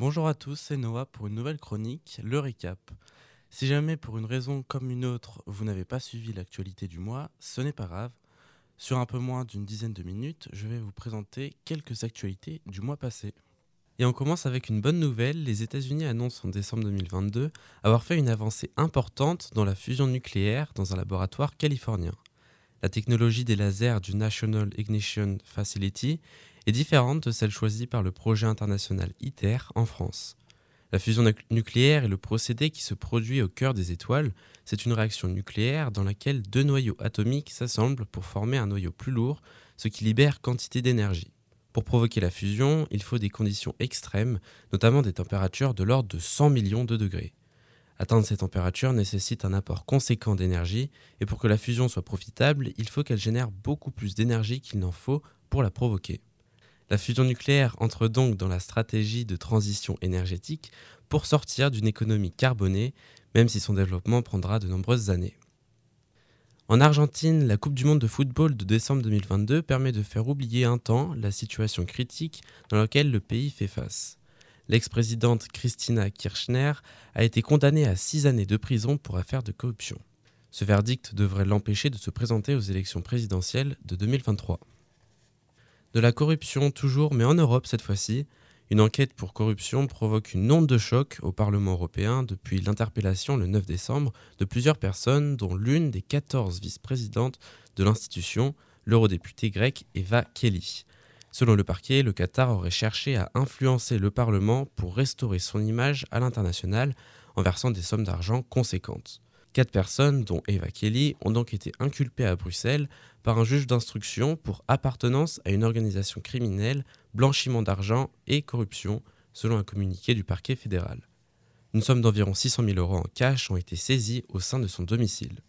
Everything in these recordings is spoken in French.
Bonjour à tous, c'est Noah pour une nouvelle chronique, le récap. Si jamais pour une raison comme une autre, vous n'avez pas suivi l'actualité du mois, ce n'est pas grave. Sur un peu moins d'une dizaine de minutes, je vais vous présenter quelques actualités du mois passé. Et on commence avec une bonne nouvelle, les États-Unis annoncent en décembre 2022 avoir fait une avancée importante dans la fusion nucléaire dans un laboratoire californien. La technologie des lasers du National Ignition Facility différente de celle choisie par le projet international ITER en France. La fusion nucléaire est le procédé qui se produit au cœur des étoiles. C'est une réaction nucléaire dans laquelle deux noyaux atomiques s'assemblent pour former un noyau plus lourd, ce qui libère quantité d'énergie. Pour provoquer la fusion, il faut des conditions extrêmes, notamment des températures de l'ordre de 100 millions de degrés. Atteindre ces températures nécessite un apport conséquent d'énergie, et pour que la fusion soit profitable, il faut qu'elle génère beaucoup plus d'énergie qu'il n'en faut pour la provoquer. La fusion nucléaire entre donc dans la stratégie de transition énergétique pour sortir d'une économie carbonée, même si son développement prendra de nombreuses années. En Argentine, la Coupe du Monde de football de décembre 2022 permet de faire oublier un temps la situation critique dans laquelle le pays fait face. L'ex-présidente Christina Kirchner a été condamnée à six années de prison pour affaire de corruption. Ce verdict devrait l'empêcher de se présenter aux élections présidentielles de 2023. De la corruption toujours, mais en Europe cette fois-ci. Une enquête pour corruption provoque une onde de choc au Parlement européen depuis l'interpellation le 9 décembre de plusieurs personnes, dont l'une des 14 vice-présidentes de l'institution, l'eurodéputée grecque Eva Kelly. Selon le parquet, le Qatar aurait cherché à influencer le Parlement pour restaurer son image à l'international en versant des sommes d'argent conséquentes. Quatre personnes, dont Eva Kelly, ont donc été inculpées à Bruxelles par un juge d'instruction pour appartenance à une organisation criminelle, blanchiment d'argent et corruption, selon un communiqué du parquet fédéral. Une somme d'environ 600 000 euros en cash ont été saisies au sein de son domicile.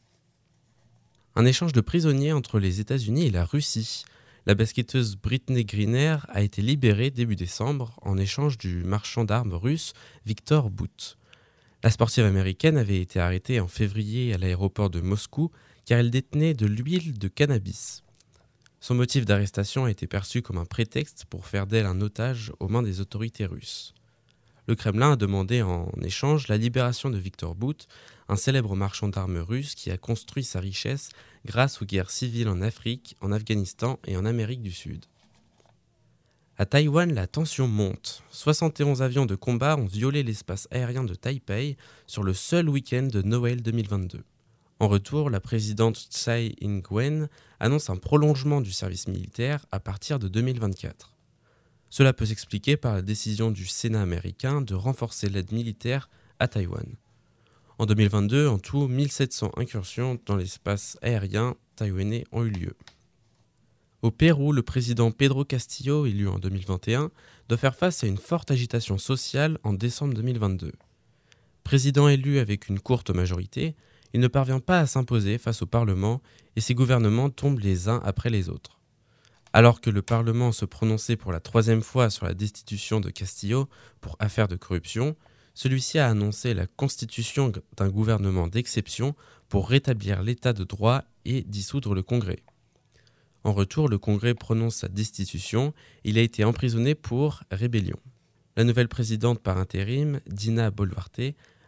Un échange de prisonniers entre les États-Unis et la Russie. La basketteuse Britney Greener a été libérée début décembre en échange du marchand d'armes russe Victor Bout. La sportive américaine avait été arrêtée en février à l'aéroport de Moscou car elle détenait de l'huile de cannabis. Son motif d'arrestation a été perçu comme un prétexte pour faire d'elle un otage aux mains des autorités russes. Le Kremlin a demandé en échange la libération de Victor Bout, un célèbre marchand d'armes russe qui a construit sa richesse grâce aux guerres civiles en Afrique, en Afghanistan et en Amérique du Sud. À Taïwan, la tension monte. 71 avions de combat ont violé l'espace aérien de Taipei sur le seul week-end de Noël 2022. En retour, la présidente Tsai Ing-wen annonce un prolongement du service militaire à partir de 2024. Cela peut s'expliquer par la décision du Sénat américain de renforcer l'aide militaire à Taïwan. En 2022, en tout, 1700 incursions dans l'espace aérien taïwanais ont eu lieu. Au Pérou, le président Pedro Castillo, élu en 2021, doit faire face à une forte agitation sociale en décembre 2022. Président élu avec une courte majorité, il ne parvient pas à s'imposer face au Parlement et ses gouvernements tombent les uns après les autres. Alors que le Parlement se prononçait pour la troisième fois sur la destitution de Castillo pour affaire de corruption, celui-ci a annoncé la constitution d'un gouvernement d'exception pour rétablir l'état de droit et dissoudre le Congrès. En retour, le Congrès prononce sa destitution. Il a été emprisonné pour rébellion. La nouvelle présidente par intérim, Dina Boluarte,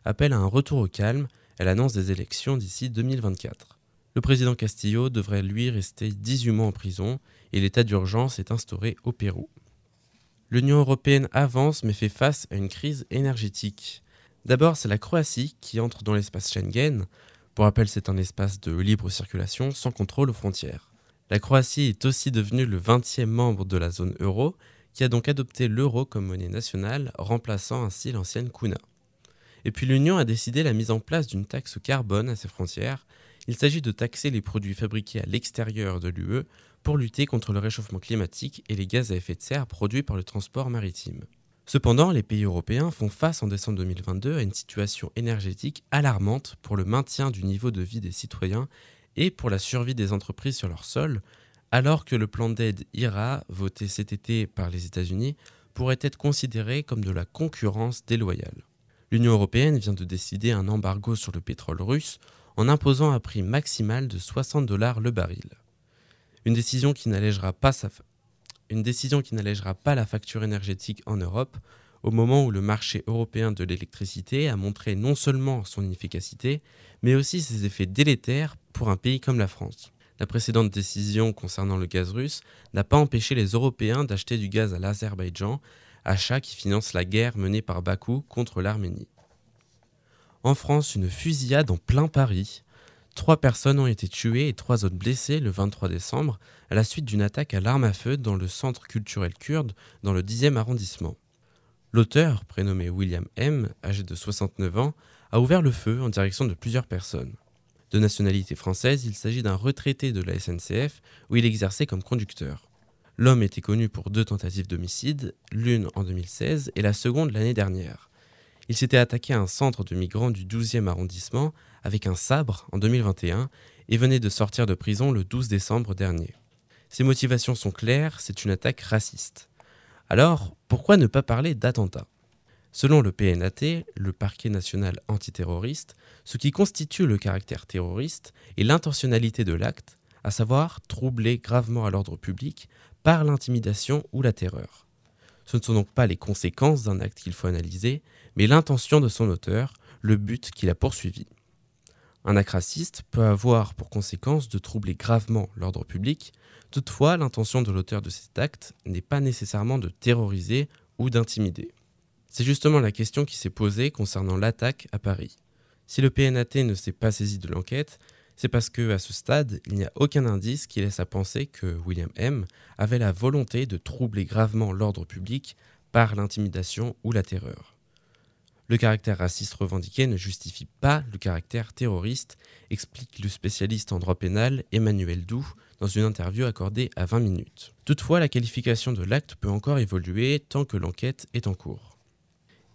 appelle à un retour au calme. Elle annonce des élections d'ici 2024. Le président Castillo devrait lui rester 18 mois en prison et l'état d'urgence est instauré au Pérou. L'Union européenne avance mais fait face à une crise énergétique. D'abord, c'est la Croatie qui entre dans l'espace Schengen. Pour rappel, c'est un espace de libre circulation sans contrôle aux frontières. La Croatie est aussi devenue le 20e membre de la zone euro, qui a donc adopté l'euro comme monnaie nationale, remplaçant ainsi l'ancienne kuna. Et puis l'Union a décidé la mise en place d'une taxe carbone à ses frontières. Il s'agit de taxer les produits fabriqués à l'extérieur de l'UE pour lutter contre le réchauffement climatique et les gaz à effet de serre produits par le transport maritime. Cependant, les pays européens font face en décembre 2022 à une situation énergétique alarmante pour le maintien du niveau de vie des citoyens et pour la survie des entreprises sur leur sol, alors que le plan d'aide IRA, voté cet été par les États-Unis, pourrait être considéré comme de la concurrence déloyale. L'Union européenne vient de décider un embargo sur le pétrole russe en imposant un prix maximal de 60 dollars le baril. Une décision qui n'allégera pas, la facture énergétique en Europe, au moment où le marché européen de l'électricité a montré non seulement son inefficacité, mais aussi ses effets délétères pour un pays comme la France. La précédente décision concernant le gaz russe n'a pas empêché les Européens d'acheter du gaz à l'Azerbaïdjan, achat qui finance la guerre menée par Bakou contre l'Arménie. En France, une fusillade en plein Paris. Trois personnes ont été tuées et trois autres blessées le 23 décembre à la suite d'une attaque à l'arme à feu dans le centre culturel kurde dans le 10e arrondissement. L'auteur, prénommé William M., âgé de 69 ans, a ouvert le feu en direction de plusieurs personnes. De nationalité française, il s'agit d'un retraité de la SNCF où il exerçait comme conducteur. L'homme était connu pour deux tentatives d'homicide, l'une en 2016 et la seconde l'année dernière. Il s'était attaqué à un centre de migrants du 12e arrondissement avec un sabre en 2021 et venait de sortir de prison le 12 décembre dernier. Ses motivations sont claires, c'est une attaque raciste. Alors, pourquoi ne pas parler d'attentat Selon le PNAT, le parquet national antiterroriste, ce qui constitue le caractère terroriste est l'intentionnalité de l'acte, à savoir troubler gravement à l'ordre public par l'intimidation ou la terreur. Ce ne sont donc pas les conséquences d'un acte qu'il faut analyser, mais l'intention de son auteur, le but qu'il a poursuivi. Un acte raciste peut avoir pour conséquence de troubler gravement l'ordre public, toutefois l'intention de l'auteur de cet acte n'est pas nécessairement de terroriser ou d'intimider. C'est justement la question qui s'est posée concernant l'attaque à Paris. Si le PNAT ne s'est pas saisi de l'enquête, c'est parce que à ce stade, il n'y a aucun indice qui laisse à penser que William M avait la volonté de troubler gravement l'ordre public par l'intimidation ou la terreur. Le caractère raciste revendiqué ne justifie pas le caractère terroriste, explique le spécialiste en droit pénal Emmanuel Doux dans une interview accordée à 20 minutes. Toutefois, la qualification de l'acte peut encore évoluer tant que l'enquête est en cours.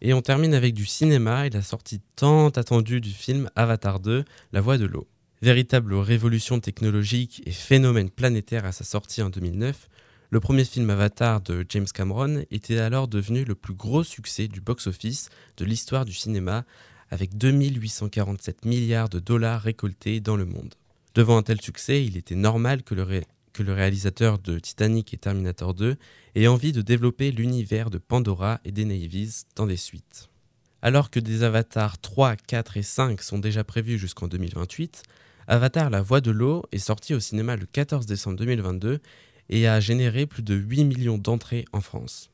Et on termine avec du cinéma et la sortie tant attendue du film Avatar 2, La Voix de l'eau. Véritable révolution technologique et phénomène planétaire à sa sortie en 2009, le premier film Avatar de James Cameron était alors devenu le plus gros succès du box-office de l'histoire du cinéma, avec 2847 milliards de dollars récoltés dans le monde. Devant un tel succès, il était normal que le, réalisateur de Titanic et Terminator 2 ait envie de développer l'univers de Pandora et des Navies dans des suites. Alors que des avatars 3, 4 et 5 sont déjà prévus jusqu'en 2028, Avatar La Voix de l'eau est sorti au cinéma le 14 décembre 2022 et a généré plus de 8 millions d'entrées en France.